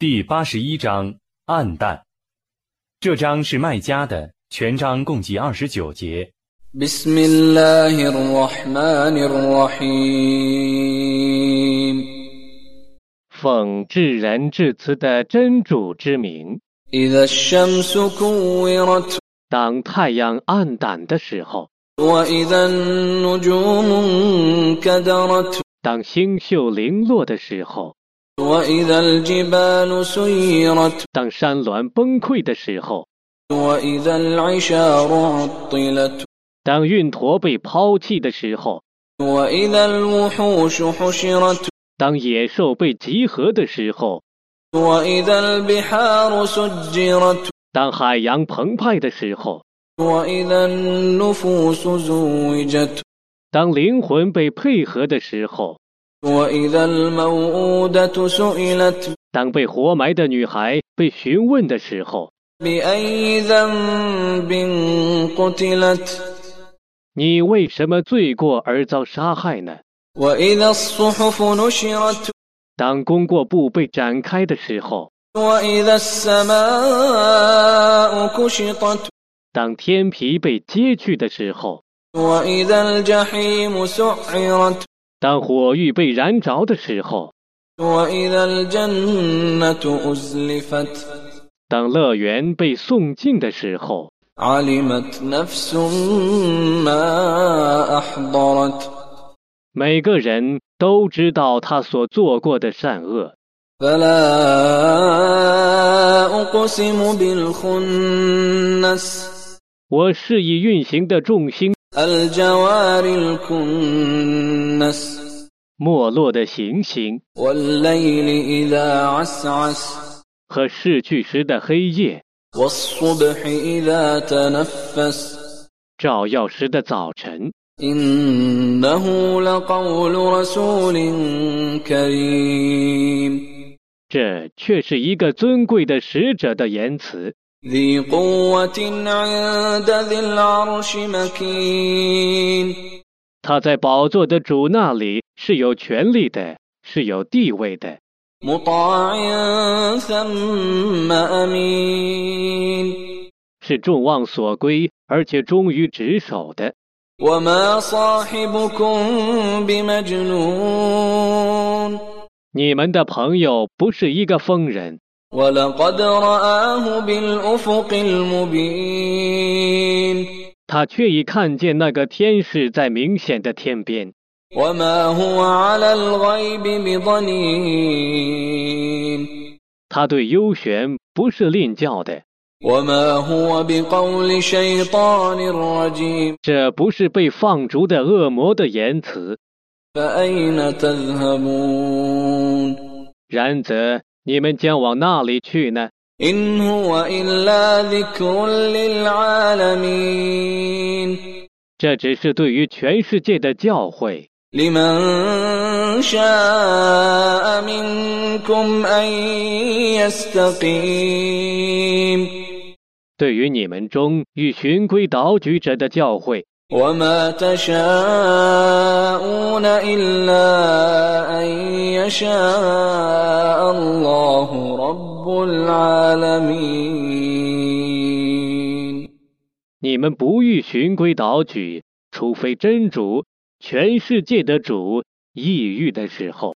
第八十一章暗淡。这章是卖家的，全章共计二十九节。奉至仁至慈的真主之名。当太阳暗淡的时候。当星宿零落的时候。当山峦崩溃的时候，当运驼被抛弃的时候，当野兽被集合的时候，当海洋澎湃的时候，当灵魂被配合的时候。当被活埋的女孩被询问的时候，你为什么罪过而遭杀害呢？当功过簿被展开的时候，当天皮被揭去的时候。当火欲被燃着的时候当乐园被送进的时候每个人都知道他所做过的善恶。我是以运行的众星الجوار الكنس 没落的行星 والليل إذا عسعس 和逝去时的黑夜， والصبح إذا تنفس 照耀时的早晨， إنه لقول رسول كريم 这却是一个尊贵的使者的言辞。 ذي قوة عند ذي العرش مكين 他在宝座的主那里是有权力的，是有地位的， مطاع ثم أمين 是众望所归，而且忠于职守的。 وما صاحبكم بمجنون 你们的朋友不是一个疯人， 他却已看见那个天使在明显的天边，他对幽玄不是吝教的，这不是被放逐的恶魔的言辞。然则。你们将往哪里去呢？这只是对于全世界的教诲。对于你们中与循规蹈矩者的教诲وما تشاءون إلا أن يشاء الله رب العالمين 你们不欲循规蹈矩，除非真主全世界的主抑郁的时候。